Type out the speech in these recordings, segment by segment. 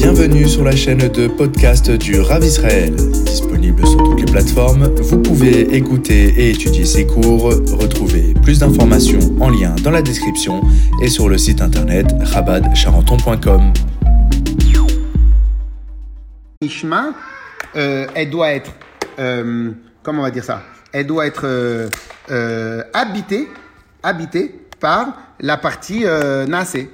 Bienvenue sur la chaîne de podcast du Rav Israël. Disponible sur toutes les plateformes, vous pouvez écouter et étudier ses cours. Retrouvez plus d'informations en lien dans la description et sur le site internet rabadcharenton.com. Nishma, euh, elle doit être, euh, comment on va dire ça? Elle doit être euh, euh, habitée, habitée par la partie Naasé.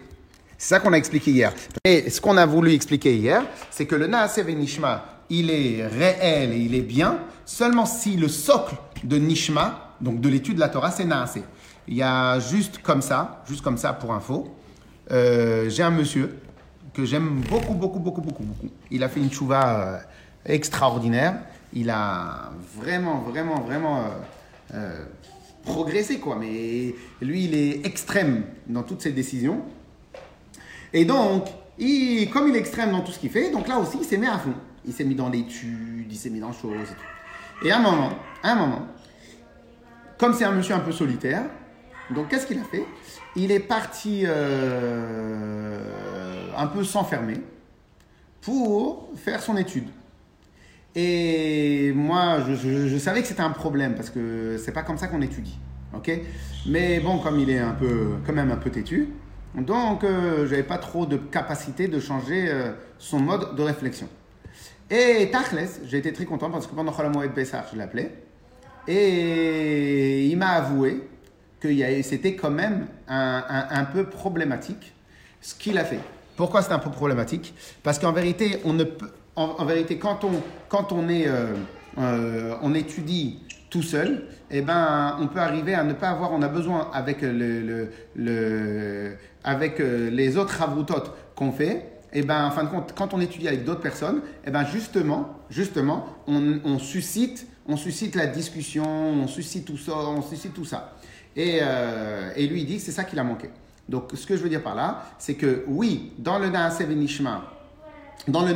C'est ça qu'on a expliqué hier. Et ce qu'on a voulu expliquer hier, c'est que le Naasé Nishma, il est réel et il est bien seulement si le socle de Nishma, donc de l'étude de la Torah, c'est Naasé. Il y a juste comme ça, juste comme ça pour info, euh, j'ai un monsieur que j'aime beaucoup, beaucoup, beaucoup, beaucoup, beaucoup. Il a fait une chouva euh, extraordinaire. Il a vraiment, vraiment, vraiment euh, progressé, quoi. Mais lui, il est extrême dans toutes ses décisions. Et donc, comme il est extrême dans tout ce qu'il fait, donc là aussi, il s'est mis à fond. Il s'est mis dans l'étude, il s'est mis dans choses et tout. Et à un moment, un moment, comme c'est un monsieur un peu solitaire, donc qu'est-ce qu'il a fait? Il est parti euh, un peu s'enfermer pour faire son étude. Et moi, je savais que c'était un problème parce que c'est pas comme ça qu'on étudie, ok? Mais bon, comme il est un peu, quand même un peu têtu, donc euh, j'avais pas trop de capacité de changer euh, son mode de réflexion. Et Tachles, j'ai été très content parce que pendant Moed Bessar, je l'appelais, et il m'a avoué que c'était quand même un, peu problématique ce qu'il a fait. Pourquoi c'est un peu problématique? Parce qu'en vérité, on ne peut, en, vérité, quand on, quand on est, euh, euh, on étudie tout seul, eh ben, on peut arriver à ne pas avoir, on a besoin avec le- avec euh, les autres ravoutot qu'on fait, et ben, en fin de compte, quand on étudie avec d'autres personnes, et ben, justement, justement, on, suscite, on suscite la discussion, on suscite tout ça, on suscite tout ça. Et, euh, et lui, il dit que c'est ça qu'il a manqué. Donc, ce que je veux dire par là, c'est que oui, dans le Naasev Nishma, dans le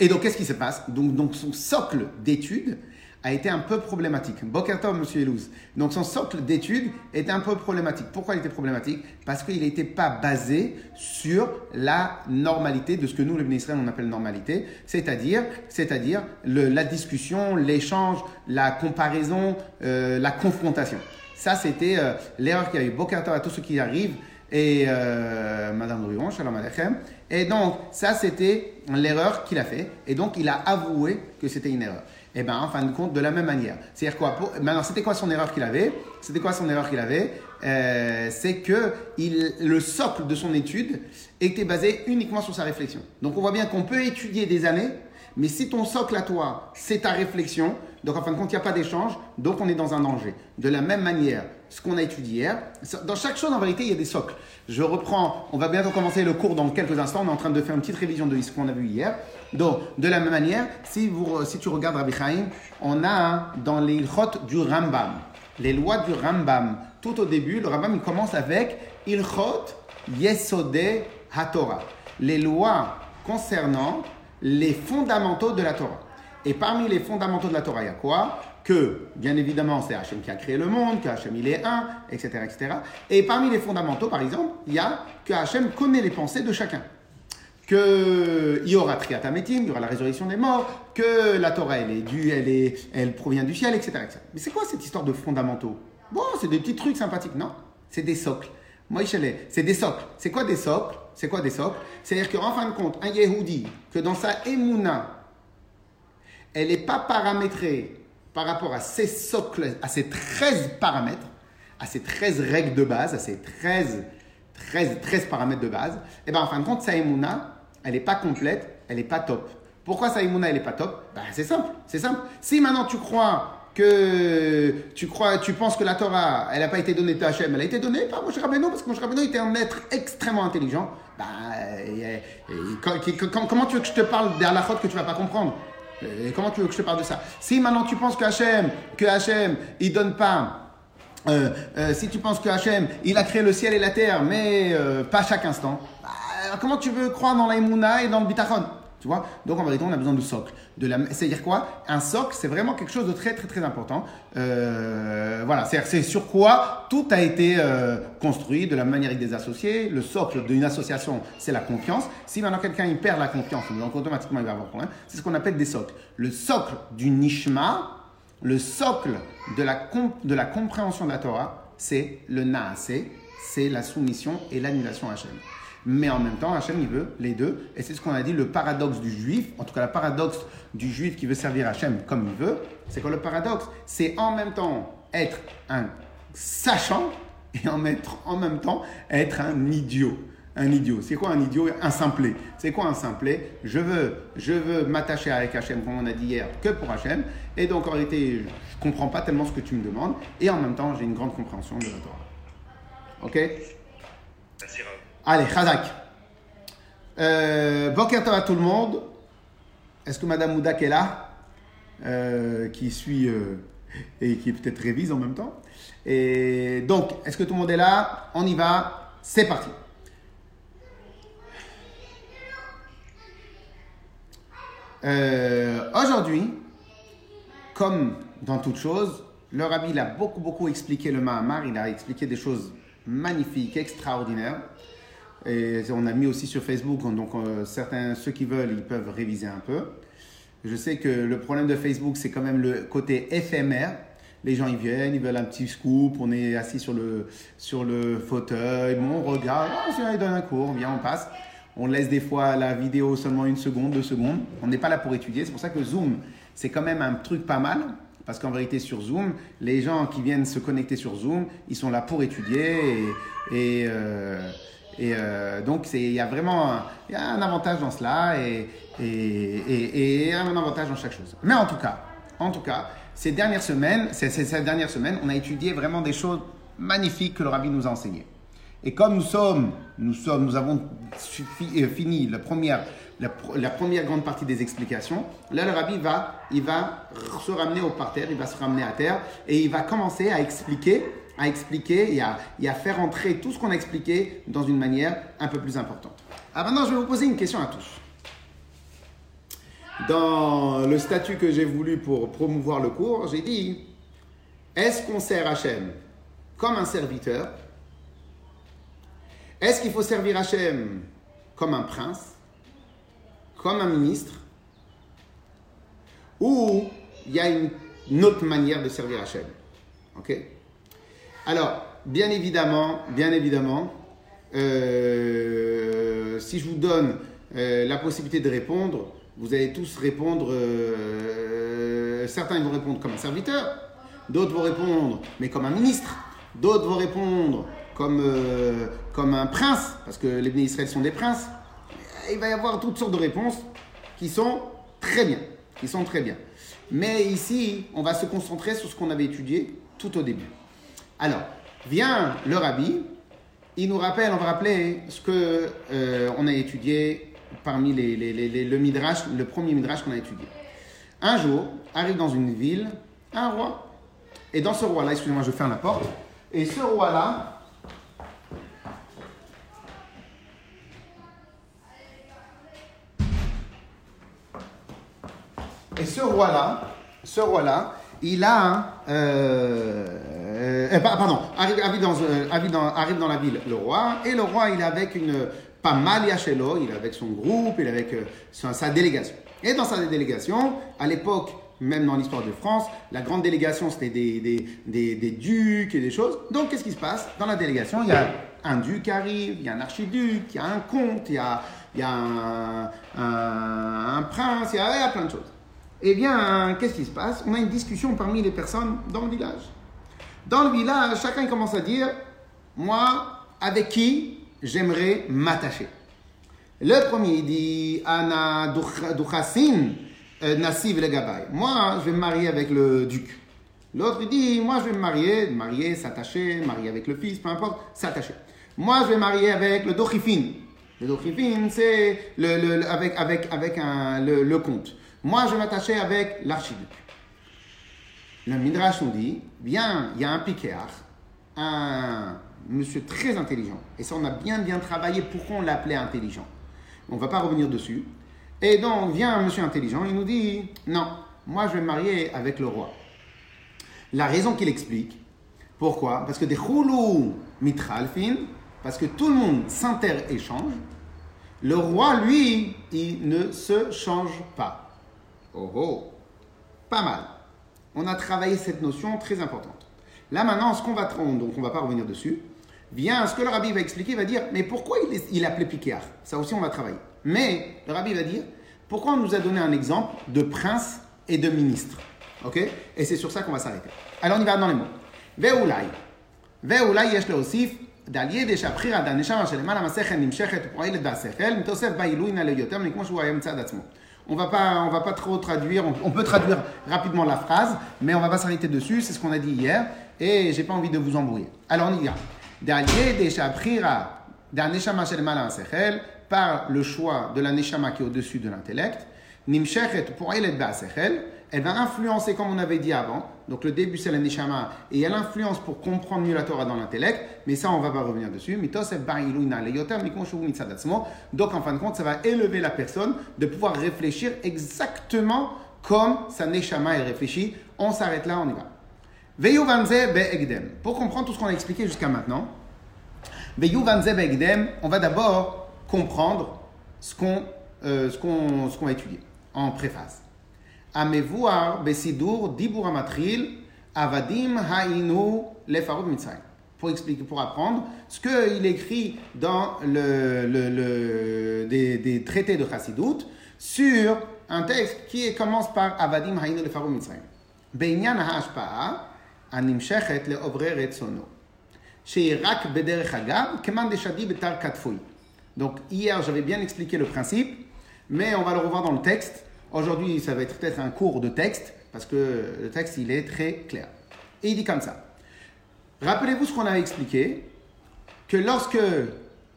et donc qu'est-ce qui se passe? Donc, donc son socle d'études a été un peu problématique. Bokertov, monsieur Elouz. Donc son socle d'études était un peu problématique. Pourquoi il était problématique? Parce qu'il n'était pas basé sur la normalité de ce que nous, les Israël, on appelle normalité, c'est-à-dire, c'est-à-dire la discussion, l'échange, la comparaison, euh, la confrontation. Ça, c'était euh, l'erreur qu'il y a eu. Bokertov à tous ceux qui arrivent et euh, Madame Druon, Shalom Aleichem. Et donc, ça, c'était l'erreur qu'il a fait. Et donc, il a avoué que c'était une erreur. Et bien, en fin de compte, de la même manière. C'est-à-dire quoi Maintenant, c'était quoi son erreur qu'il avait? C'était quoi son erreur qu'il avait? Euh, C'est que il, le socle de son étude était basé uniquement sur sa réflexion. Donc, on voit bien qu'on peut étudier des années, mais si ton socle à toi, c'est ta réflexion, donc en fin de compte, il n'y a pas d'échange, donc on est dans un danger. De la même manière, ce qu'on a étudié hier, dans chaque chose, en vérité, il y a des socles. Je reprends, on va bientôt commencer le cours dans quelques instants, on est en train de faire une petite révision de ce qu'on a vu hier. Donc, de la même manière, si, vous, tu regardes Rabbi Chaim, on a dans les ilchot du Rambam, les lois du Rambam, tout au début, le Rambam commence avec ilchot yesode haTorah, les lois concernant les fondamentaux de la Torah. Et parmi les fondamentaux de la Torah, il y a quoi? Que, bien évidemment, c'est Hachem qui a créé le monde, que Hachem il est un, etc., etc. Et parmi les fondamentaux, par exemple, il y a que Hachem connaît les pensées de chacun. Que il y aura triatamétim, il y aura la résurrection des morts, que la Torah elle est due, elle, est, elle provient du ciel, etc.. Mais c'est quoi cette histoire de fondamentaux? Bon, c'est des petits trucs sympathiques, non C'est des socles. Moi, c'est des socles. C'est quoi des socles? C'est quoi des socles? C'est-à-dire qu'en fin de compte, un Yehudi, que dans sa émouna, elle n'est pas paramétrée par rapport à ces socles, à ces 13 paramètres, à ces 13 règles de base, à ces 13, 13, 13 paramètres de base, et bien en fin de compte, sa émouna, elle n'est pas complète, elle n'est pas top. Pourquoi sa émouna, elle n'est pas top? Ben, C'est simple, c'est simple. Si maintenant tu crois que tu crois, tu penses que la Torah, elle n'a pas été donnée de Hachem, elle a été donnée par Moshe Rabbeinu, parce que Moshe Rabbeinu était un être extrêmement intelligent. Ben, et- et- comment tu veux que je te parle des halakhot que tu vas pas comprendre? Et comment tu veux que je te parle de ça? Si maintenant tu penses que Hachem, que Hachem, il donne pas euh, euh, si tu penses que Hachem, il a créé le ciel et la terre, mais euh, pas à chaque instant, bah, comment tu veux croire dans l'aïmouna et dans le bitachon Tu vois? Donc en vérité, on a besoin de socle. C'est-à-dire quoi? Un socle, c'est vraiment quelque chose de très très très important. Euh, voilà, c'est sur quoi tout a été euh, construit de la manière des associés. Le socle d'une association, c'est la confiance. Si maintenant quelqu'un il perd la confiance, donc automatiquement il va avoir problème. C'est ce qu'on appelle des socles. Le socle du nishma, le socle de la, de la compréhension de la Torah, c'est le naasé, c'est la soumission et l'annulation à Hachem. Mais en même temps, Hachem, il veut les deux. Et c'est ce qu'on a dit, le paradoxe du juif, en tout cas le paradoxe du juif qui veut servir Hachem comme il veut, c'est que le paradoxe, c'est en même temps être un sachant et en, en même temps être un idiot. Un idiot. C'est quoi un idiot? Un simplet. C'est quoi un simplet? Je veux, je veux m'attacher avec Hachem, comme on a dit hier, que pour Hachem. Et donc en réalité, je ne comprends pas tellement ce que tu me demandes. Et en même temps, j'ai une grande compréhension de la Torah. Ok? Allez, Khazak. Euh, à tout le monde. Est-ce que Madame Moudak est là euh, Qui suit euh, et qui peut-être révise en même temps? Et donc, est-ce que tout le monde est là? On y va. C'est parti. Euh, aujourd'hui, comme dans toute chose, le rabbi a beaucoup beaucoup expliqué le Mahamar, il a expliqué des choses magnifiques, extraordinaires. Et on a mis aussi sur Facebook, donc euh, certains, ceux qui veulent, ils peuvent réviser un peu. Je sais que le problème de Facebook, c'est quand même le côté éphémère. Les gens, ils viennent, ils veulent un petit scoop, on est assis sur le, sur le fauteuil, bon, on regarde, oh, il donne un cours, on vient, on passe. On laisse des fois la vidéo seulement une seconde, deux secondes. On n'est pas là pour étudier. C'est pour ça que Zoom, c'est quand même un truc pas mal. Parce qu'en vérité, sur Zoom, les gens qui viennent se connecter sur Zoom, ils sont là pour étudier. Et, euh, et euh, donc, il y a vraiment un, avantage dans cela et, un avantage dans chaque chose. Mais en tout cas, en tout cas, ces dernières semaines, ces, dernières semaines, on a étudié vraiment des choses magnifiques que le rabbi nous a enseignées. Et comme nous sommes, nous avons euh, fini la première, grande partie des explications, là le rabbi va se ramener au parterre, il va se ramener à terre et il va commencer à expliquer à expliquer et à, faire entrer tout ce qu'on a expliqué dans une manière un peu plus importante. Alors maintenant, je vais vous poser une question à tous. Dans le statut que j'ai voulu pour promouvoir le cours, j'ai dit est-ce qu'on sert Hachem comme un serviteur? Est-ce qu'il faut servir Hachem comme un prince? Comme un ministre? Ou il y a une, une autre manière de servir Hachem Ok? Alors, bien évidemment, bien évidemment, euh, si je vous donne euh, la possibilité de répondre, vous allez tous répondre, euh, certains vont répondre comme un serviteur, d'autres vont répondre, mais comme un ministre, d'autres vont répondre comme, un prince, parce que les Israël sont des princes. Il va y avoir toutes sortes de réponses qui sont très bien, qui sont très bien. Mais ici, on va se concentrer sur ce qu'on avait étudié tout au début. Alors, vient le rabbi, il nous rappelle, on va rappeler ce que euh, on a étudié parmi les, le midrash, le premier midrash qu'on a étudié. Un jour, arrive dans une ville un roi. Et dans ce roi-là, excusez-moi, je ferme la porte. Et ce roi-là, et ce roi-là, ce roi-là, il a euh, euh, eh, pardon, arrive, dans, euh, arrive, dans, la ville le roi, et le roi, il est avec une, pas mal Yachelo, il est avec son groupe, il est avec euh, sa, délégation. Et dans sa délégation, à l'époque, même dans l'histoire de France, la grande délégation, c'était des, ducs et des choses. Donc, qu'est-ce qui se passe? Dans la délégation, il y a un duc qui arrive, il y a un archiduc, il y a un comte, il y a, un, prince, il il y a plein de choses. Eh bien, qu'est-ce qui se passe? On a une discussion parmi les personnes dans le village. Dans le village, chacun commence à dire Moi, avec qui j'aimerais m'attacher Le premier dit Anna Duchasin euh, Nassiv le Gabay. Moi, je vais me marier avec le duc. L'autre dit Moi, je vais me marier, marier, s'attacher, marier avec le fils, peu importe, s'attacher. Moi, je vais marier avec le Dochifin. Le Dochifin, c'est le, avec, avec, avec un, le, comte. Moi, je vais m'attacher avec l'archiduc. Le Midrash nous dit, bien, il y a un piquéar, un monsieur très intelligent. Et ça, on a bien, bien travaillé. Pourquoi on l'appelait intelligent On ne va pas revenir dessus. Et donc vient un monsieur intelligent, il nous dit non, moi je vais me marier avec le roi. La raison qu'il explique, pourquoi? Parce que des choulou mitralfin, parce que tout le monde s'inter-échange, le roi, lui, il ne se change pas. Oh oh, pas mal On a travaillé cette notion très importante. Là maintenant, ce qu'on va, donc on va pas revenir dessus, vient ce que le rabbi va expliquer, il va dire, mais pourquoi il, il appelait Piquéar Ça aussi, on va travailler. Mais le rabbi va dire, pourquoi on nous a donné un exemple de prince et de ministre Ok Et c'est sur ça qu'on va s'arrêter. Alors on y va dans les mots. Ve'ulai. Ve'ulai yesh leosif. דעל ידי שהבחירה דעל נשמה שלמעלה מהשכל נמשכת ופועלת בהשכל, מתוסף בה עילוי נעלה יותר מכמו שהוא היה מצד עצמו. On va pas, on va pas trop traduire. On, peut traduire rapidement la phrase, mais on va pas s'arrêter dessus. C'est ce qu'on a dit hier, et j'ai pas envie de vous embrouiller. Alors on y va. par le choix de la neshama qui est au-dessus de l'intellect, nimshechet pour elle elle va influencer, comme on avait dit avant. Donc le début, c'est la Neshama, et elle influence pour comprendre mieux la Torah dans l'intellect, mais ça, on va pas revenir dessus. Donc en fin de compte, ça va élever la personne de pouvoir réfléchir exactement comme sa Neshama est réfléchie. On s'arrête là, on y va. Pour comprendre tout ce qu'on a expliqué jusqu'à maintenant, on va d'abord comprendre ce qu'on euh, qu va étudier en préface. Avadim Hainu Pour expliquer, pour apprendre ce qu'il écrit dans le, le, le des, des, traités de Chassidut sur un texte qui commence par Avadim Hainu Lefaru Mitzrayim. Beinyan Ha'ashpa'a Animshechet Le'obre Retzono. Sheirak Beder Chagab Keman Deshadi Betar Katfoui. Donc hier, j'avais bien expliqué le principe, mais on va le revoir dans le texte. Aujourd'hui, ça va être peut-être un cours de texte, parce que le texte, il est très clair. Et il dit comme ça. Rappelez-vous ce qu'on avait expliqué, que lorsque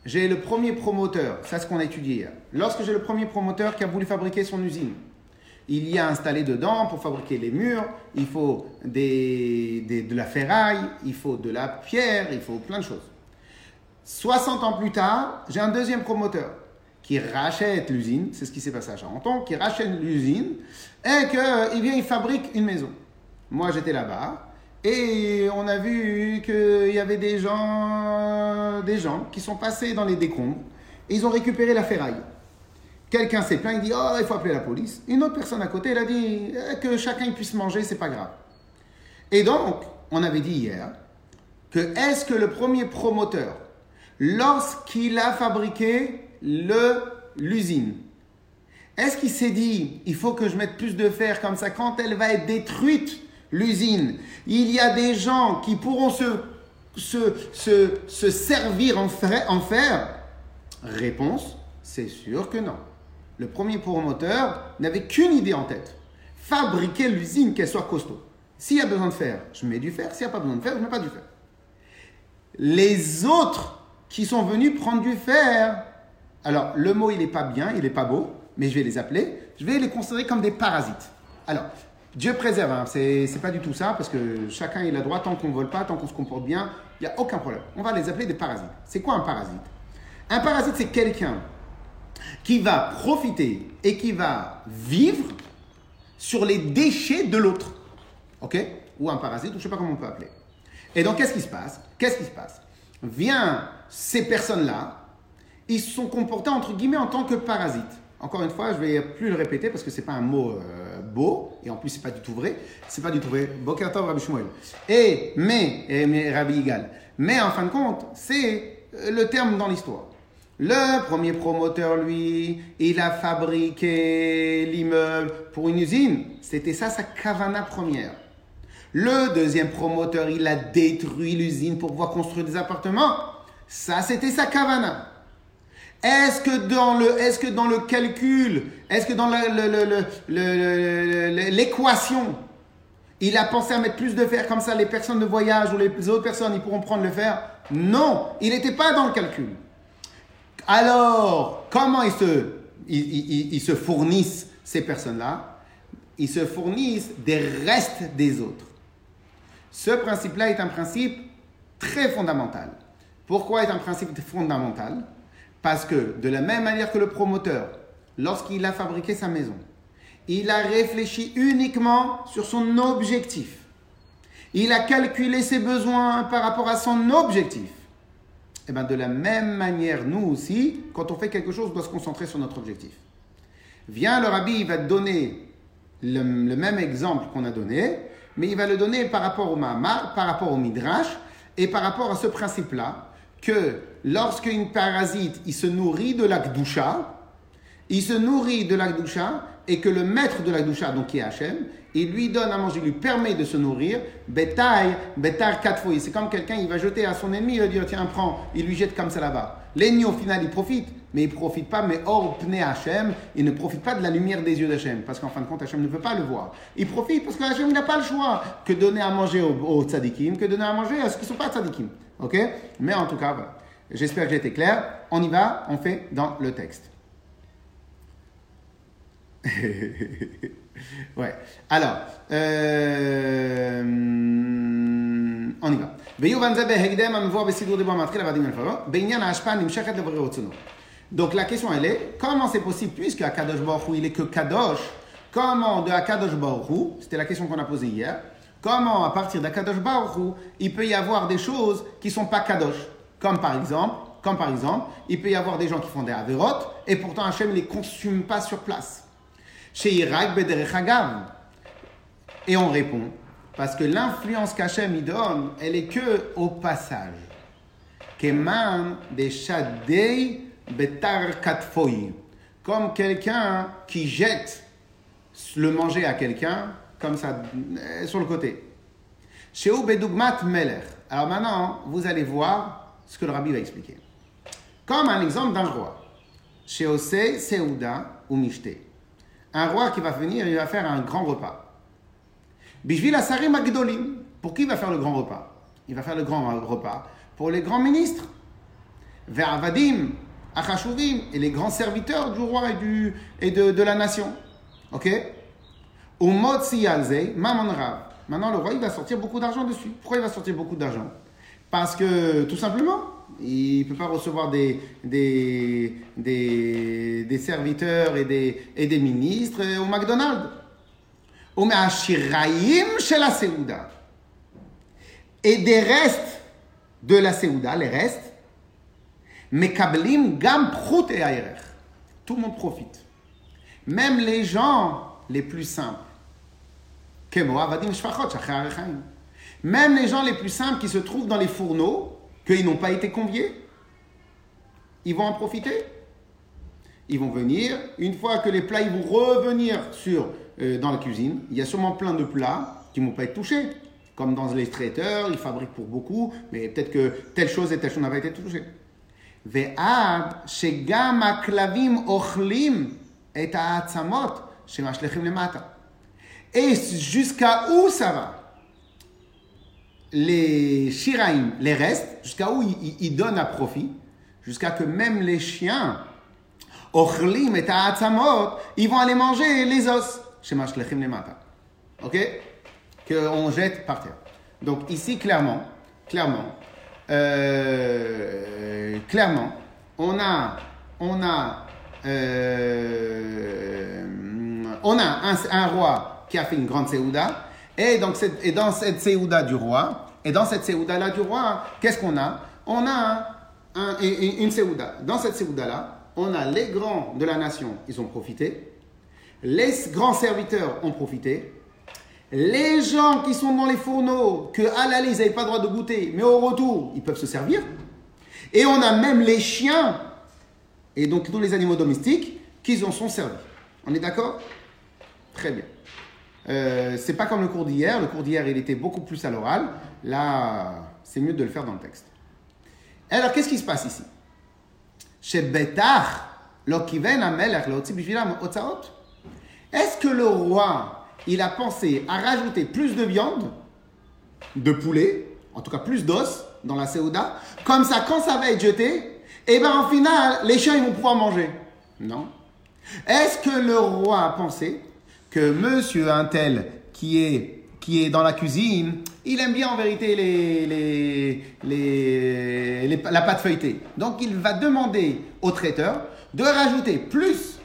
j'ai le premier promoteur, c'est ce qu'on a étudié hier, lorsque j'ai le premier promoteur qui a voulu fabriquer son usine, il y a installé dedans pour fabriquer les murs, il faut de la ferraille, il faut de la pierre, il faut plein de choses. 60 ans plus tard, j'ai un deuxième promoteur qui rachète l'usine, c'est ce qui s'est passé à Charenton, qui rachète l'usine et qu'il vient, il fabrique une maison. Moi, j'étais là-bas et on a vu qu'il y avait des gens, des gens qui sont passés dans les décombres et ils ont récupéré la ferraille. Quelqu'un s'est plaint, il dit Oh, il faut appeler la police. Une autre personne à côté, elle a dit eh, Que chacun puisse manger, c'est pas grave. Et donc, on avait dit hier que est-ce que le premier promoteur, lorsqu'il a fabriqué l'usine. Est-ce qu'il s'est dit, il faut que je mette plus de fer comme ça, quand elle va être détruite, l'usine, il y a des gens qui pourront se, se, se, se servir en fer, en fer? Réponse, c'est sûr que non. Le premier promoteur n'avait qu'une idée en tête. Fabriquer l'usine, qu'elle soit costaud. S'il y a besoin de fer, je mets du fer. S'il n'y a pas besoin de fer, je ne mets pas du fer. Les autres qui sont venus prendre du fer, alors, le mot, il n'est pas bien, il n'est pas beau, mais je vais les appeler, je vais les considérer comme des parasites. Alors, Dieu préserve, hein, c'est pas du tout ça, parce que chacun il a droit, tant qu'on ne vole pas, tant qu'on se comporte bien, il n'y a aucun problème. On va les appeler des parasites. C'est quoi un parasite? Un parasite, c'est quelqu'un qui va profiter et qui va vivre sur les déchets de l'autre. OK? Ou un parasite, ou je ne sais pas comment on peut appeler. Et donc, qu'est-ce qui se passe? Qu'est-ce qui se passe? Vient ces personnes-là, ils se sont comportés entre guillemets en tant que parasites. Encore une fois, je vais plus le répéter parce que c'est pas un mot euh, beau et en plus c'est pas du tout vrai. C'est pas du tout vrai. Bokertov Rabbi Shmuel. Et mais, et, mais Rabbi Igal. Mais en fin de compte, c'est euh, le terme dans l'histoire. Le premier promoteur, lui, il a fabriqué l'immeuble pour une usine. C'était ça sa kavana première. Le deuxième promoteur, il a détruit l'usine pour pouvoir construire des appartements. Ça, c'était sa kavana. Est-ce que dans le, est-ce que dans le calcul, est-ce que dans l'équation, il a pensé à mettre plus de fer comme ça, les personnes de voyage ou les autres personnes, ils pourront prendre le fer? Non, il n'était pas dans le calcul. Alors, comment ils se, ils se fournissent ces personnes-là? Ils se fournissent des restes des autres. Ce principe-là est un principe très fondamental. Pourquoi est un principe fondamental? Parce que de la même manière que le promoteur, lorsqu'il a fabriqué sa maison, il a réfléchi uniquement sur son objectif. Il a calculé ses besoins par rapport à son objectif. Et bien de la même manière, nous aussi, quand on fait quelque chose, on doit se concentrer sur notre objectif. Viens, le rabbi, il va te donner le, même exemple qu'on a donné, mais il va le donner par rapport au Mahamar, par rapport au Midrash, et par rapport à ce principe-là, que lorsqu'une parasite, il se nourrit de la il se nourrit de la et que le maître de la donc qui est Hachem, il lui donne à manger, il lui permet de se nourrir, bétail, bétail quatre fois. C'est comme quelqu'un, il va jeter à son ennemi, il va dire tiens, prends, il lui jette comme ça là-bas. L'ennemi, au final, il profite, mais il profite pas, mais hors pne Hachem, il ne profite pas de la lumière des yeux d'Hachem, parce qu'en fin de compte, Hachem ne peut pas le voir. Il profite parce que Hachem n'a pas le choix que donner à manger aux, tzadikim, que donner à manger à ceux qui ne sont pas tzadikim. Ok? Mais en tout cas, j'espère que j'ai été clair. On y va, on fait dans le texte. ouais. Alors, euh, on y va. Donc la question elle est, comment c'est possible, puisque Akadosh Baruch il est que Kadosh, comment de Akadosh Baruch c'était la question qu'on a posée hier, comment à partir d'Akadosh Baruch il peut y avoir des choses qui sont pas Kadosh, comme par exemple, comme par exemple, il peut y avoir des gens qui font des Averot, et pourtant Hachem ne les consume pas sur place. Chez Irak, Et on répond, parce que l'influence qu'Hachem y donne, elle est que au passage. Keman de Shadei Betar. Comme quelqu'un qui jette le manger à quelqu'un, comme ça, euh, sur le côté. Chez Bedugmat Meler. Alors maintenant, vous allez voir ce que le rabbi va expliquer. Comme un exemple d'un roi. Chez Ose, Seuda ou Mishte un roi qui va venir, il va faire un grand repas. Bishvil Asarim Agdolim. Pour qui il va faire le grand repas? Il va faire le grand repas pour les grands ministres. Vers Avadim, Achashuvim, et les grands serviteurs du roi et, du, de, de la nation. Ok? Umot Mamon Rav. Maintenant, le roi, il va sortir beaucoup d'argent dessus. Pourquoi il va sortir beaucoup d'argent? Parce que, tout simplement, il ne peut pas recevoir des, serviteurs et des, ministres au McDonald's. chez la Seouda. Et des restes de la Seouda, les restes, Mekablim gam prout et Tout le monde profite. Même les gens les plus simples. Même les gens les plus simples qui se trouvent dans les fourneaux, qu'ils n'ont pas été conviés, ils vont en profiter. Ils vont venir, une fois que les plats ils vont revenir sur, euh, dans la cuisine, il y a sûrement plein de plats qui ne vont pas être touchés. Comme dans les traiteurs, ils fabriquent pour beaucoup, mais peut-être que telle chose et telle chose n'avaient été touchées. Et jusqu'à où ça va? Les shiraim, les restes, jusqu'à où ils, donnent à profit, jusqu'à que même les chiens, ochlim et ils vont aller manger les os. les mata. Ok? Qu'on jette par terre. Donc ici, clairement, clairement, euh, clairement, on a, on a, euh, on a un, roi qui a fait une grande séouda, et, donc, et dans cette séouda du roi, et dans cette séouda-là du roi, qu'est-ce qu'on a? On a un, une séouda. Dans cette séouda-là, on a les grands de la nation, ils ont profité. Les grands serviteurs ont profité. Les gens qui sont dans les fourneaux, que à l'aller, ils n'avaient pas le droit de goûter, mais au retour, ils peuvent se servir. Et on a même les chiens, et donc tous les animaux domestiques, qui en sont servis. On est d'accord? Très bien. Euh, c'est pas comme le cours d'hier. Le cours d'hier, il était beaucoup plus à l'oral. Là, c'est mieux de le faire dans le texte. Alors, qu'est-ce qui se passe ici? Chez est-ce que le roi, il a pensé à rajouter plus de viande, de poulet, en tout cas plus d'os dans la Séouda Comme ça, quand ça va être jeté, eh bien, en final, les chiens, ils vont pouvoir manger? Non. Est-ce que le roi a pensé monsieur Intel, qui est, qui est dans la cuisine, il aime bien en vérité les, la pâte feuilletée. Donc il va demander au traiteur de rajouter plus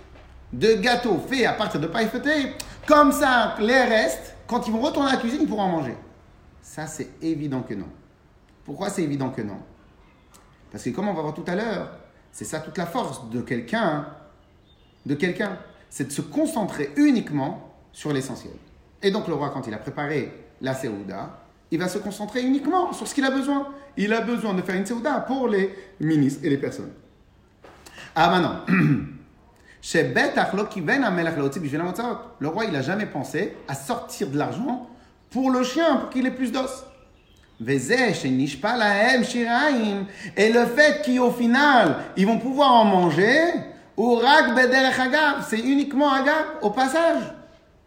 de gâteaux faits à partir de paille feuilletée. Comme ça, les restes, quand ils vont retourner à la cuisine, ils pourront en manger. Ça, c'est évident que non. Pourquoi c'est évident que non? Parce que comme on va voir tout à l'heure, c'est ça toute la force de quelqu'un, de quelqu'un, c'est de se concentrer uniquement sur l'essentiel. Et donc le roi, quand il a préparé la Séouda, il va se concentrer uniquement sur ce qu'il a besoin. Il a besoin de faire une Séouda pour les ministres et les personnes. Ah maintenant, le roi, il n'a jamais pensé à sortir de l'argent pour le chien, pour qu'il ait plus d'os. Et le fait qu'au final, ils vont pouvoir en manger, c'est uniquement agab, au passage.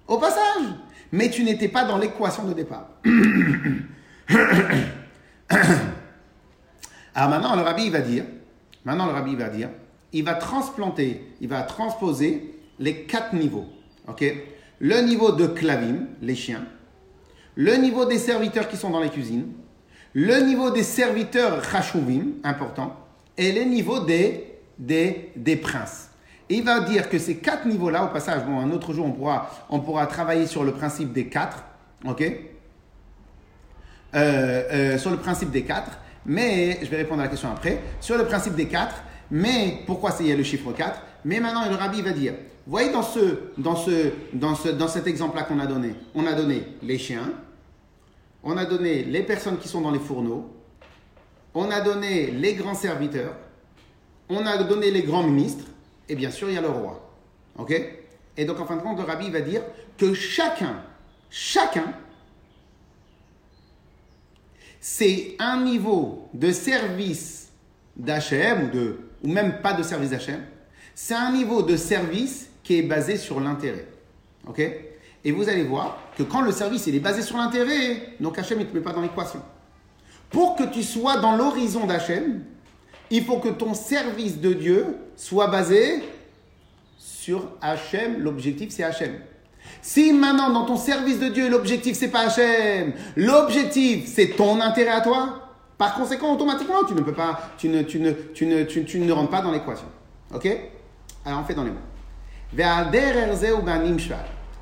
Au passage. Mais tu n'étais pas dans l'équation de départ. Alors maintenant, le rabbi va dire, maintenant le rabbi va dire, il va transplanter, il va transposer les quatre niveaux. Le niveau de clavim, les chiens. Le niveau des serviteurs qui sont dans les cuisines. Le niveau des serviteurs rachuvim, important. Et le niveau des, des, des princes. Et il va dire que ces quatre niveaux-là, au passage, bon, un autre jour, on pourra, on pourra travailler sur le principe des quatre. Ok? Euh, euh, Sur le principe des quatre. Mais, je vais répondre à la question après. Sur le principe des quatre, mais pourquoi c'est le chiffre 4 Mais maintenant, le rabbi va dire, voyez dans, ce, dans, ce, dans, ce, dans cet exemple-là qu'on a donné, on a donné les chiens, on a donné les personnes qui sont dans les fourneaux, on a donné les grands serviteurs, on a donné les grands ministres, et bien sûr, il y a le roi. OK? Et donc, en fin de compte, le rabbi va dire que chacun, chacun, c'est un niveau de service d'Hachem ou même pas de service d'achat, c'est un niveau de service qui est basé sur l'intérêt. Ok? Et vous allez voir que quand le service il est basé sur l'intérêt, donc Hachem ne te met pas dans l'équation. Pour que tu sois dans l'horizon d'Hachem, il faut que ton service de Dieu soit basé sur Hachem. L'objectif c'est Hachem. Si maintenant dans ton service de Dieu, l'objectif c'est pas Hachem, l'objectif c'est ton intérêt à toi, par conséquent, automatiquement, tu ne peux pas, tu ne, tu ne, tu ne, tu, ne rentres pas dans l'équation. Ok? Alors, on fait dans les mots.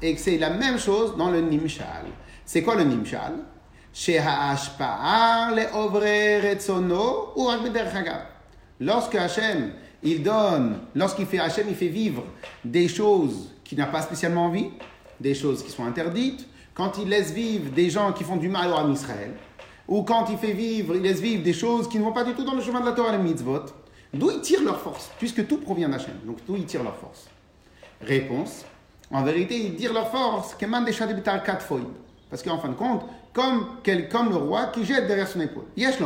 Et c'est la même chose dans le nimshal. C'est quoi le nimshal? Lorsque Hachem, il donne, lorsqu'il fait Hachem, il fait vivre des choses qu'il n'a pas spécialement envie, des choses qui sont interdites, quand il laisse vivre des gens qui font du mal au Israël, ou quand il fait vivre, il laisse vivre des choses qui ne vont pas du tout dans le chemin de la Torah, les mitzvot, d'où ils tirent leur force, puisque tout provient d'Hachem. Donc d'où ils tirent leur force? Réponse en vérité, ils tirent leur force, parce qu'en fin de compte, comme, comme le roi qui jette derrière son épaule. Yesh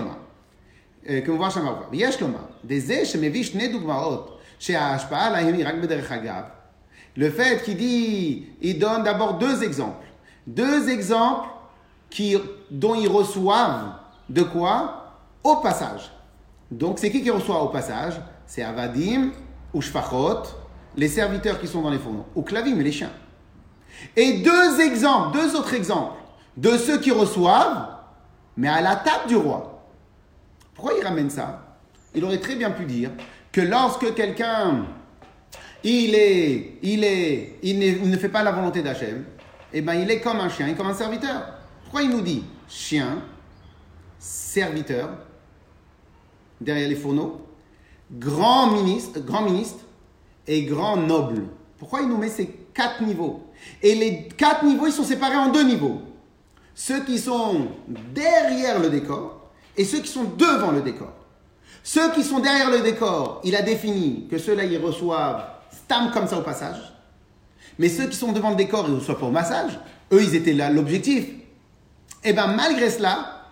loma. Euh, comme on voit Shama Yesh loma. Des שמביא שני דוגמאות שההשפעה עליהם היא רק בדרך אגב. Le fait qu'il dit, il donne d'abord deux exemples. Deux exemples qui, dont ils reçoivent de quoi Au passage. Donc c'est qui qui reçoit au passage C'est Avadim ou Shfachot, les serviteurs qui sont dans les fourneaux, ou Klavim et les chiens. Et deux exemples, deux autres exemples de ceux qui reçoivent, mais à la table du roi. Pourquoi il ramène ça? Il aurait très bien pu dire que lorsque quelqu'un il est, il est, il, ne fait pas la volonté d'Hachem, eh ben il est comme un chien, il est comme un serviteur. Pourquoi il nous dit chien, serviteur, derrière les fourneaux, grand ministre, grand ministre et grand noble? Pourquoi il nous met ces quatre niveaux? Et les quatre niveaux, ils sont séparés en deux niveaux. Ceux qui sont derrière le décor et ceux qui sont devant le décor. Ceux qui sont derrière le décor, il a défini que ceux-là, ils reçoivent stam comme ça au passage. Mais ceux qui sont devant le décor, ils ne reçoivent pas au massage. Eux, ils étaient là, l'objectif. Et eh bien malgré cela,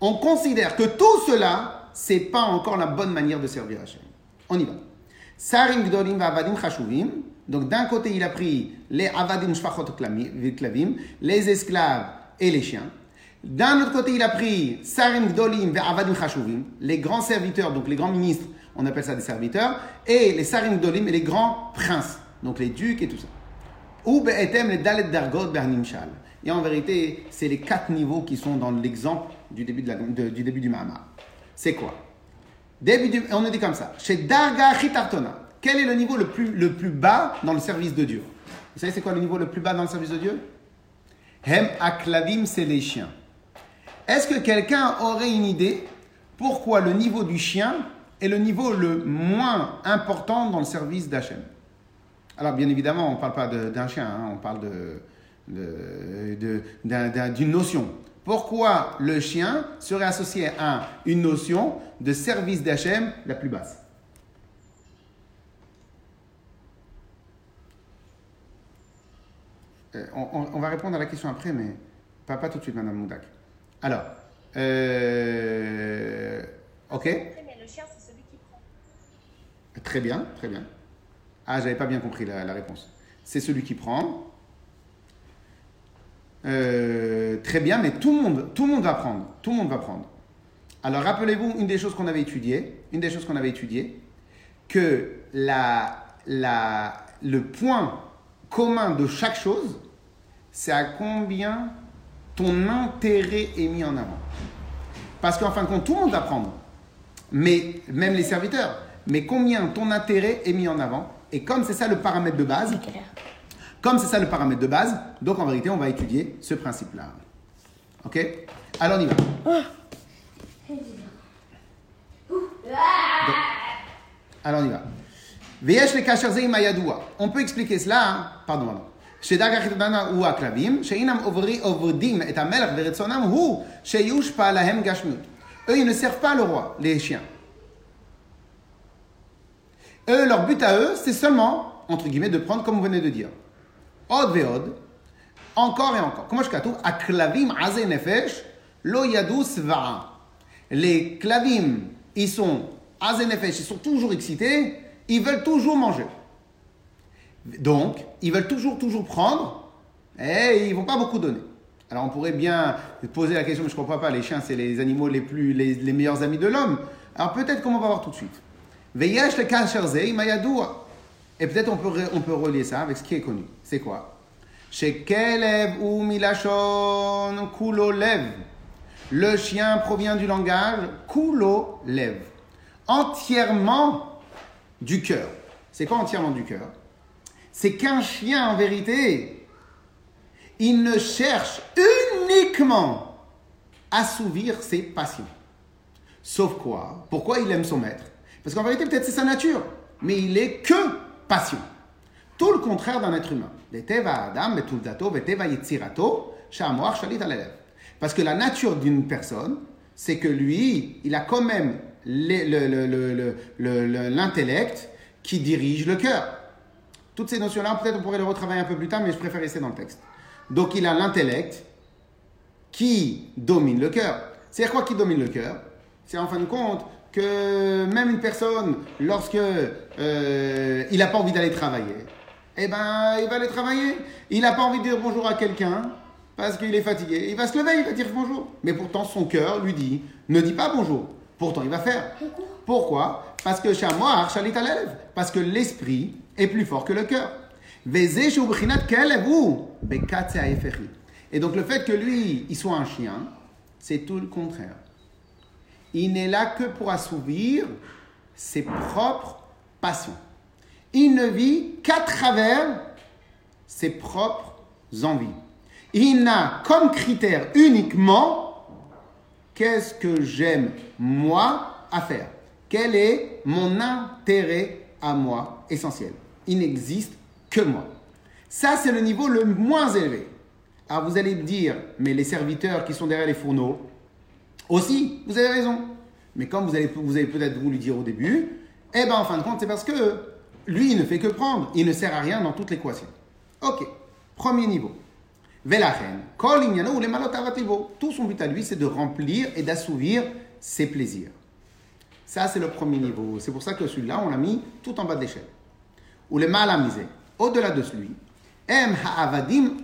on considère que tout cela, c'est pas encore la bonne manière de servir Hachem. On y va. Sarim Gdolim Avadim Chashuvim. Donc d'un côté, il a pris les Avadim Shfachot Klavim, les esclaves et les chiens. D'un autre côté, il a pris Sarim Gdolim Avadim Chashuvim, les grands serviteurs, donc les grands ministres, on appelle ça des serviteurs, et les Sarim Gdolim et les grands princes, donc les ducs et tout ça. Ou Be'etem les Dalet Dargot Bernimshal. Et en vérité, c'est les quatre niveaux qui sont dans l'exemple du début, du début du Mahama. C'est quoi? Début On nous dit comme ça. Chez Darga Chitartona, Quel est le niveau le plus, le plus bas dans le service de Dieu? Vous savez, c'est quoi le niveau le plus bas dans le service de Dieu? Hem aklavim, c'est les chiens. Est-ce que quelqu'un aurait une idée pourquoi le niveau du chien est le niveau le moins important dans le service d'Hachem? Alors, bien évidemment, on ne parle pas d'un chien, hein, on parle d'une notion. Pourquoi le chien serait associé à une notion de service d'Hachem la plus basse? Euh, on, va répondre à la question après, mais pas, pas tout de suite, Madame Moudak. Alors, euh, ok. Mais le chien, c'est celui qui prend. Très bien, très bien. Ah, j'avais pas bien compris la, réponse. C'est celui qui prend. Euh, très bien, mais tout le monde, tout le monde va prendre. Tout le monde va prendre. Alors rappelez-vous une des choses qu'on avait étudiées, une des choses qu'on avait étudiées, que la, la, le point commun de chaque chose, c'est à combien ton intérêt est mis en avant. Parce qu'en fin de compte, tout le monde va prendre, mais même les serviteurs. Mais combien ton intérêt est mis en avant? Et comme c'est ça le paramètre de base, comme c'est ça le paramètre de base, donc en vérité, on va étudier ce principe-là. Ok? Alors on y va. alors on y va. On peut expliquer cela, hein? pardon, pardon. שדג החיתותנה הוא הכלבים, שאינם עובדים את המלך ורצונם הוא שיושפע להם גשמיות. Eux, ils ne servent pas le roi, les chiens. Eux, leur but à eux, c'est seulement, entre guillemets, de prendre comme vous venez de dire. Od veod, encore et encore. Comment je katouf Aklavim aze nefesh, lo yadu sva'a. Les clavim, ils sont aze nefesh, ils sont toujours excités, ils veulent toujours manger. Donc, ils veulent toujours, toujours prendre, et ils vont pas beaucoup donner. Alors, on pourrait bien poser la question, mais je ne comprends pas, les chiens, c'est les animaux les, plus, les, meilleurs amis de l'homme. Alors, peut-être qu'on va voir tout de suite. Et peut-être on peut, on peut relier ça avec ce qui est connu. C'est quoi? Shekelev ou milashon kulo lev. Le chien provient du langage kulo lev. Entièrement du cœur. C'est quoi entièrement du cœur? C'est qu'un chien, en vérité, il ne cherche uniquement à assouvir ses passions. Sauf quoi? Pourquoi il aime son maître? Parce qu'en vérité, peut-être c'est sa nature, mais il est que passion. Tout le contraire d'un être humain. Parce que la nature d'une personne, c'est que lui, il a quand même l'intellect qui dirige le cœur. Toutes ces notions-là, peut-être on pourrait les retravailler un peu plus tard, mais je préfère rester dans le texte. Donc il a l'intellect qui domine le cœur. C'est quoi qui domine le cœur? C'est en fin de compte que même une personne, lorsque euh, il n'a pas envie d'aller travailler, eh ben il va aller travailler. Il n'a pas envie de dire bonjour à quelqu'un parce qu'il est fatigué. Il va se lever, il va dire bonjour. Mais pourtant son cœur lui dit ne dis pas bonjour. Pourtant il va faire. Pourquoi? Parce que Shamoar, Shalit Parce que l'esprit est plus fort que le cœur. Et donc le fait que lui, il soit un chien, c'est tout le contraire. Il n'est là que pour assouvir ses propres passions. Il ne vit qu'à travers ses propres envies. Il n'a comme critère uniquement qu'est-ce que j'aime moi à faire? Quel est mon intérêt à moi essentiel? Il n'existe que moi. Ça, c'est le niveau le moins élevé. Alors vous allez me dire, mais les serviteurs qui sont derrière les fourneaux, aussi, vous avez raison. Mais comme vous, allez, vous avez peut-être voulu dire au début, eh bien en fin de compte, c'est parce que lui, il ne fait que prendre. Il ne sert à rien dans toute l'équation. Ok, premier niveau. Velachen, tout son but à lui, c'est de remplir et d'assouvir ses plaisirs. Ça, c'est le premier niveau. C'est pour ça que celui-là, on l'a mis tout en bas de l'échelle ou les malamisés, au-delà de celui, em ha'avadim.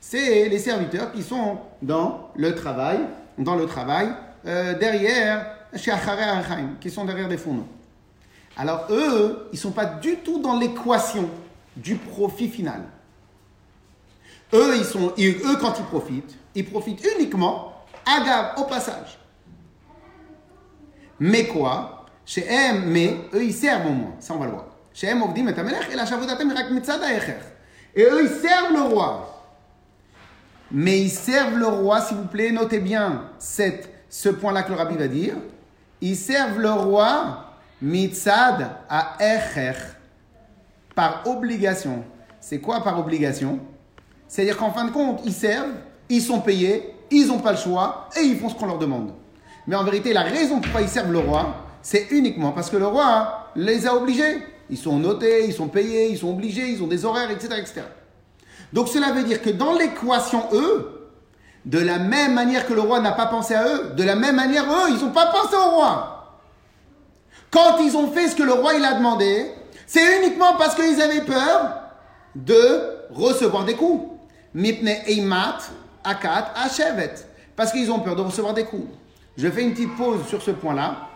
C'est les serviteurs qui sont dans le travail, dans le travail euh, derrière, qui sont derrière des fourneaux. Alors eux, ils ne sont pas du tout dans l'équation du profit final. Eux, ils sont, eux, quand ils profitent, ils profitent uniquement, agave, au passage. Mais quoi? Chez M, mais eux ils servent au moins, ça on va le voir. Et eux ils servent le roi. Mais ils servent le roi, s'il vous plaît, notez bien ce point-là que le rabbi va dire. Ils servent le roi Mitzad à Echer par obligation. C'est quoi par obligation? C'est-à-dire qu'en fin de compte, ils servent, ils sont payés, ils n'ont pas le choix et ils font ce qu'on leur demande. Mais en vérité, la raison pourquoi ils servent le roi, c'est uniquement parce que le roi les a obligés. Ils sont notés, ils sont payés, ils sont obligés, ils ont des horaires, etc. etc. Donc cela veut dire que dans l'équation, eux, de la même manière que le roi n'a pas pensé à eux, de la même manière, eux, ils n'ont pas pensé au roi. Quand ils ont fait ce que le roi il a demandé, c'est uniquement parce qu'ils avaient peur de recevoir des coups. Mipne eimat akat ashevet. Parce qu'ils ont peur de recevoir des coups. Je fais une petite pause sur ce point-là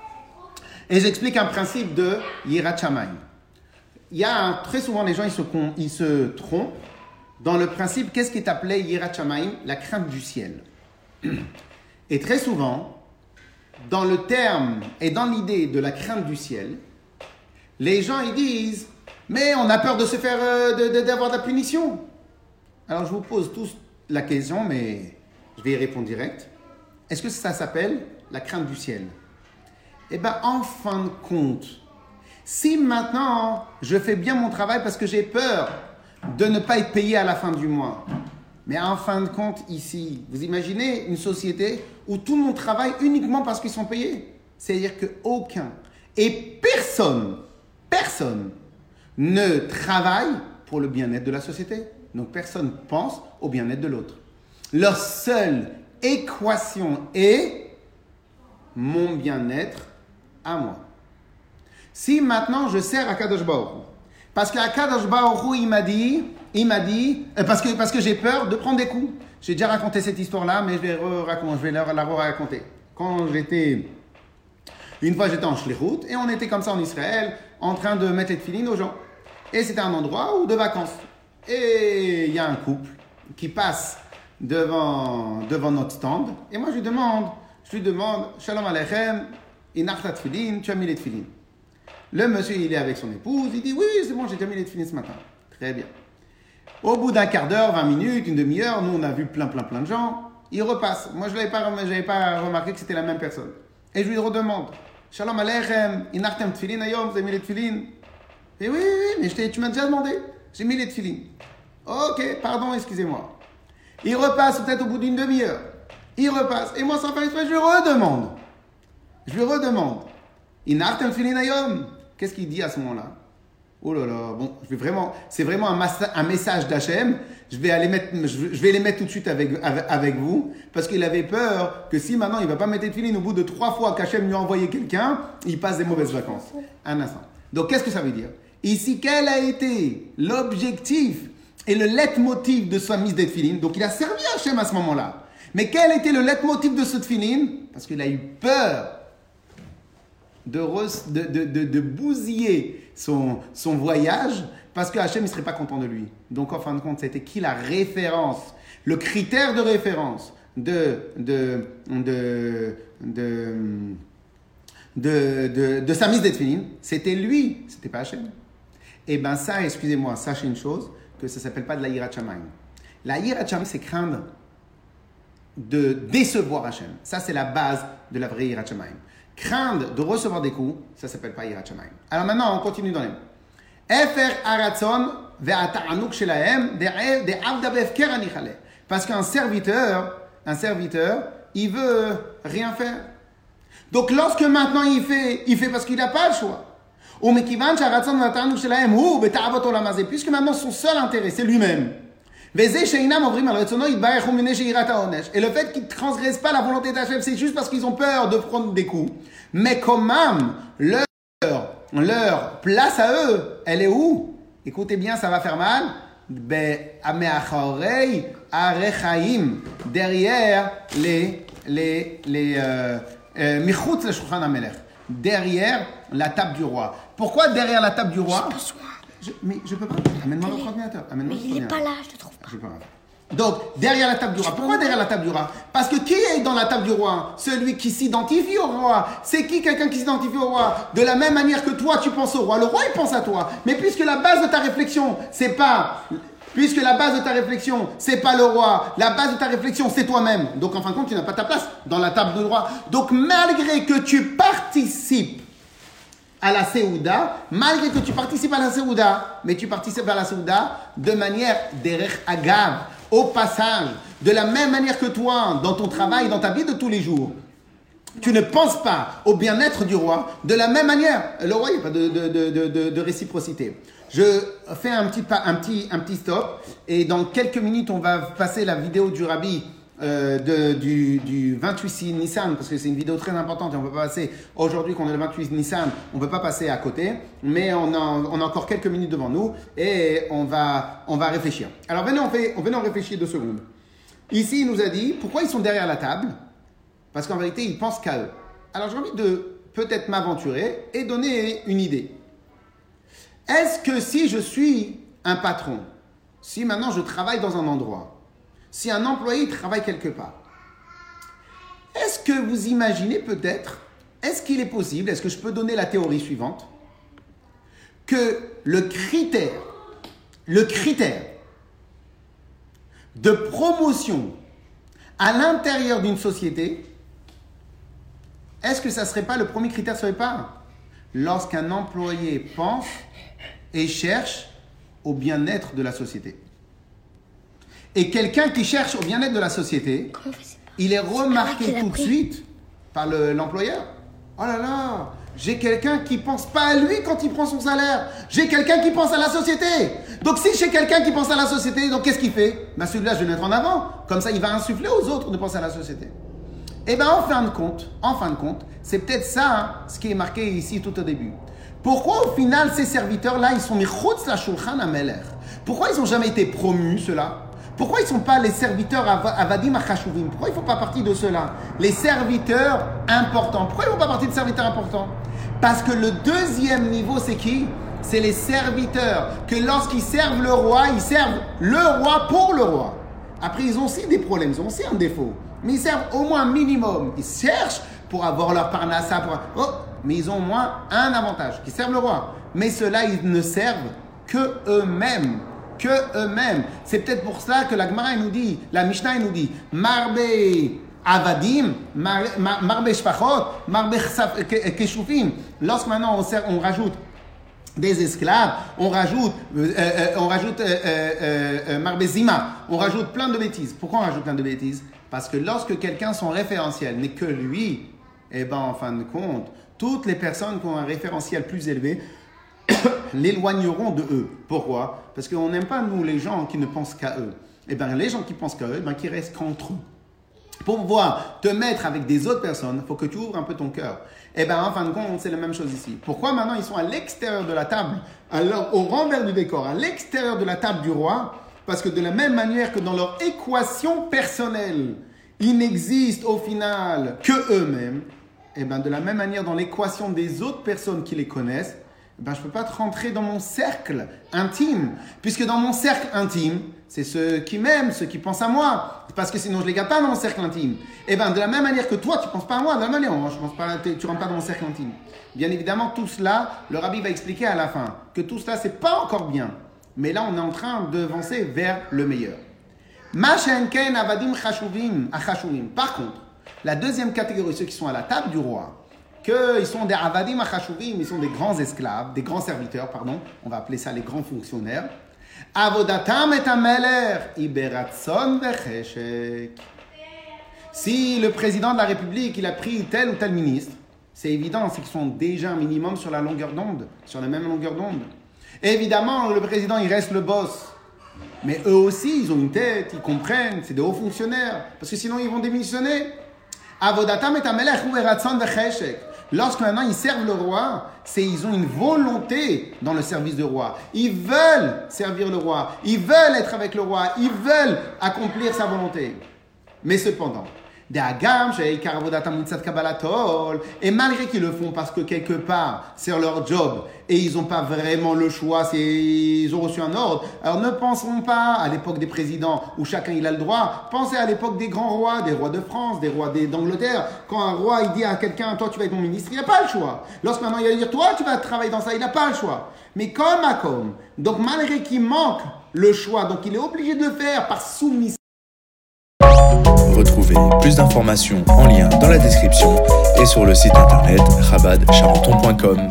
et j'explique un principe de Yirat. Il y a très souvent les gens ils se, trompent dans le principe qu'est-ce qui est appelé Yirat la crainte du ciel. Et très souvent, dans le terme et dans l'idée de la crainte du ciel, les gens ils disent mais on a peur de se faire euh, d'avoir de, la punition. Alors je vous pose tous la question, mais je vais y répondre direct. Est-ce que ça s'appelle la crainte du ciel? Eh bien, en fin de compte, si maintenant je fais bien mon travail parce que j'ai peur de ne pas être payé à la fin du mois, mais en fin de compte, ici, vous imaginez une société où tout le monde travaille uniquement parce qu'ils sont payés? C'est-à-dire que aucun et personne, personne ne travaille pour le bien-être de la société. Donc personne pense au bien-être de l'autre. Leur seule équation est mon bien-être à moi. Si maintenant je sers à Kadosh parce qu'à Kadosh Baruch il m'a dit, il m'a dit, euh, parce que, parce que j'ai peur de prendre des coups. J'ai déjà raconté cette histoire-là, mais je vais, je vais la, la raconter. Quand j'étais, une fois j'étais en Shlichut, et on était comme ça en Israël, en train de mettre les filines aux gens. Et c'était un endroit où de vacances. Et il y a un couple qui passe devant, devant notre stand, et moi je lui demande, je lui demande, Shalom Aleichem, inachta tfilin, tu as mis les tfilines. Le monsieur, il est avec son épouse, il dit Oui, c'est bon, j'ai déjà mis les ce matin. Très bien. Au bout d'un quart d'heure, 20 minutes, une demi-heure, nous, on a vu plein, plein, plein de gens. Il repasse. Moi, je n'avais pas, remarqué que c'était la même personne. Et je lui redemande Shalom Aleichem, inachtem tefilin ayom, vous avez mis les tefilines Et oui, oui, mais je tu m'as déjà demandé. J'ai mis les tefilines. Ok, pardon, excusez-moi. Il repasse peut-être au bout d'une demi-heure. Il repasse. Et moi, sans faire exprès, je lui redemande. Je lui redemande. Inartem filin ayom. Qu'est-ce qu'il dit à ce moment-là? Oh là là, bon, je vais vraiment, c'est vraiment un, message d'Hachem. Je vais aller mettre, je vais les mettre tout de suite avec, avec, vous, parce qu'il avait peur que si maintenant il va pas mettre de filin au bout de trois fois qu'Hachem lui a envoyé quelqu'un, il passe des mauvaises vacances. Un instant. Donc qu'est-ce que ça veut dire? Ici, quel a été l'objectif et le leitmotiv de sa mise d'Etfilin Donc il a servi Hachem à ce moment-là. Mais quel était le leitmotiv de ce Tfilin Parce qu'il a eu peur de, bousiller son, son voyage parce que Hachem ne serait pas content de lui. Donc en fin de compte, c'était qui la référence, le critère de référence de, de, de, de, de, sa mise d'Etfilin C'était lui, c'était pas Hachem. Et ben ça, excusez-moi, sachez une chose, que ça s'appelle pas de la Yirat. La Yirat c'est craindre de décevoir Hachem. Ça, c'est la base de la vraie Yirat craindre de recevoir des coups, ça s'appelle pas Yirat Shamaim. Alors maintenant, on continue dans les mots. E, parce qu'un serviteur, un serviteur, il veut rien faire. Donc lorsque maintenant il fait, il fait parce qu'il n'a pas le choix. Puisque maintenant son seul intérêt, c'est lui-même. Et le fait qu'ils ne transgressent pas la volonté d'Hachem, c'est juste parce qu'ils ont peur de prendre des coups. Mais quand même, leur, leur place à eux, elle est où? Écoutez bien, ça va faire mal. Ben, derrière les... les, les euh, euh, derrière la table du roi. Pourquoi derrière la table du roi? Je, Mais je peux pas. Amène-moi votre ordinateur. Amène mais il n'est pas là, je te donc, derrière la table du roi. Pourquoi derrière la table du roi? Parce que qui est dans la table du roi? Celui qui s'identifie au roi. C'est qui quelqu'un qui s'identifie au roi? De la même manière que toi, tu penses au roi. Le roi, il pense à toi. Mais puisque la base de ta réflexion, c'est pas... Puisque la base de ta réflexion, c'est pas le roi, la base de ta réflexion, c'est toi-même. Donc, en fin de compte, tu n'as pas ta place dans la table du roi. Donc, malgré que tu participes à la Séouda, malgré que tu participes à la Séouda, mais tu participes à la Séouda de manière derech agav, au passage, de la même manière que toi, dans ton travail, dans ta vie de tous les jours. Tu ne penses pas au bien-être du roi de la même manière. Le roi, pas de, de, de, de, réciprocité. Je fais un petit, pas- un, petit, un petit stop et dans quelques minutes, on va passer la vidéo du rabbi euh, du, du 28 Nissan parce que c'est une vidéo très importante et on ne peut pas passer aujourd'hui qu'on est le 28 Nissan, on ne peut pas passer à côté, mais on a, on a encore quelques minutes devant nous et on va, on va réfléchir. Alors venez, on, fait, on venez en réfléchir deux secondes. Ici, il nous a dit pourquoi ils sont derrière la table parce qu'en vérité, ils pensent qu'à eux. Alors j'ai envie de peut-être m'aventurer et donner une idée. Est-ce que si je suis un patron, si maintenant je travaille dans un endroit, si un employé travaille quelque part, est-ce que vous imaginez peut-être, est-ce qu'il est possible, est-ce que je peux donner la théorie suivante, que le critère, le critère de promotion à l'intérieur d'une société, est-ce que ça ne serait pas le premier critère serait pas lorsqu'un employé pense et cherche au bien-être de la société? Et quelqu'un qui cherche au bien-être de la société, il est remarqué tout de suite par le- l'employeur. Oh là là, j'ai quelqu'un qui pense pas à lui quand il prend son salaire. J'ai quelqu'un qui pense à la société. Donc si j'ai quelqu'un qui pense à la société, donc qu'est-ce qu'il fait? Ben Celui-là, je vais le mettre en avant. Comme ça, il va insuffler aux autres de penser à la société. Eh bien, en fin de compte, en fin de compte, c'est peut-être ça hein, ce qui est marqué ici tout au début. Pourquoi au final ces serviteurs-là, ils sont mis la shulchan ameler? Pourquoi ils n'ont jamais été promus, ceux-là? Pourquoi ils ne sont pas les serviteurs ava- avadim achashuvim Pourquoi ils ne font pas partie de ceux-là? Les serviteurs importants. Pourquoi ils ne font pas partie de serviteurs importants? Parce que le deuxième niveau, c'est qui? C'est les serviteurs. Que lorsqu'ils servent le roi, ils servent le roi pour le roi. Après, ils ont aussi des problèmes, ils ont aussi un défaut. Mais ils servent au moins un minimum. Ils cherchent pour avoir leur parnassa. Oh, mais ils ont au moins un avantage, qu'ils servent le roi. Mais ceux-là, ils ne servent que eux-mêmes. Que eux-mêmes. C'est peut-être pour cela que la Gemara nous dit, la Mishnah nous dit, Marbe Avadim, Mar- Mar- Marbe Shpachot, Marbe Keshufim. Lorsque maintenant on, on rajoute des esclaves, on rajoute, euh, euh, on rajoute euh, euh, euh, euh, on rajoute plein de bêtises. Pourquoi on rajoute plein de bêtises? Parce que lorsque quelqu'un, son référentiel n'est que lui, eh ben en fin de compte, toutes les personnes qui ont un référentiel plus élevé l'éloigneront de eux. Pourquoi? Parce qu'on n'aime pas, nous, les gens qui ne pensent qu'à eux. Eh bien, les gens qui pensent qu'à eux, eh qui restent qu'entre eux. Pour pouvoir te mettre avec des autres personnes, il faut que tu ouvres un peu ton cœur. Et bien, en fin de compte, c'est la même chose ici. Pourquoi maintenant ils sont à l'extérieur de la table, alors au renvers du décor, à l'extérieur de la table du roi Parce que de la même manière que dans leur équation personnelle, ils n'existent au final que eux-mêmes, et bien de la même manière dans l'équation des autres personnes qui les connaissent, eh ben, je ne peux pas te rentrer dans mon cercle intime. Puisque dans mon cercle intime, c'est ceux qui m'aiment, ceux qui pensent à moi. Parce que sinon, je ne les garde pas dans mon cercle intime. Et bien, de la même manière que toi, tu ne penses pas à moi, de la même manière, pas, tu ne rentres pas dans mon cercle intime. Bien évidemment, tout cela, le rabbi va expliquer à la fin que tout cela, c'est pas encore bien. Mais là, on est en train d'avancer vers le meilleur. Par contre, la deuxième catégorie, ceux qui sont à la table du roi, qu'ils sont des avadim achashuvim, ils sont des grands esclaves, des grands serviteurs, pardon, on va appeler ça les grands fonctionnaires. Avodatam et ameler, iberatson vecheshek. Si le président de la République, il a pris tel ou tel ministre, c'est évident, c'est qu'ils sont déjà un minimum sur la longueur d'onde, sur la même longueur d'onde. Évidemment, le président, il reste le boss. Mais eux aussi, ils ont une tête, ils comprennent, c'est des hauts fonctionnaires. Parce que sinon, ils vont démissionner. Avodatam et amelech uberatson vecheshek. Lorsque maintenant ils servent le roi, c'est ils ont une volonté dans le service du roi. Ils veulent servir le roi. Ils veulent être avec le roi. Ils veulent accomplir sa volonté. Mais cependant, Et malgré qu'ils le font parce que quelque part, c'est leur job et ils n'ont pas vraiment le choix, c'est, ils ont reçu un ordre. Alors ne pensons pas à l'époque des présidents où chacun il a le droit. Pensez à l'époque des grands rois, des rois de France, des rois d'Angleterre. Quand un roi il dit à quelqu'un, toi tu vas être mon ministre, il n'a pas le choix. Lorsque maintenant il va dire, toi tu vas travailler dans ça, il n'a pas le choix. Mais comme à comme, donc malgré qu'il manque le choix, donc il est obligé de le faire par soumission. Retrouvez plus d'informations en lien dans la description et sur le site internet rabadcharenton.com.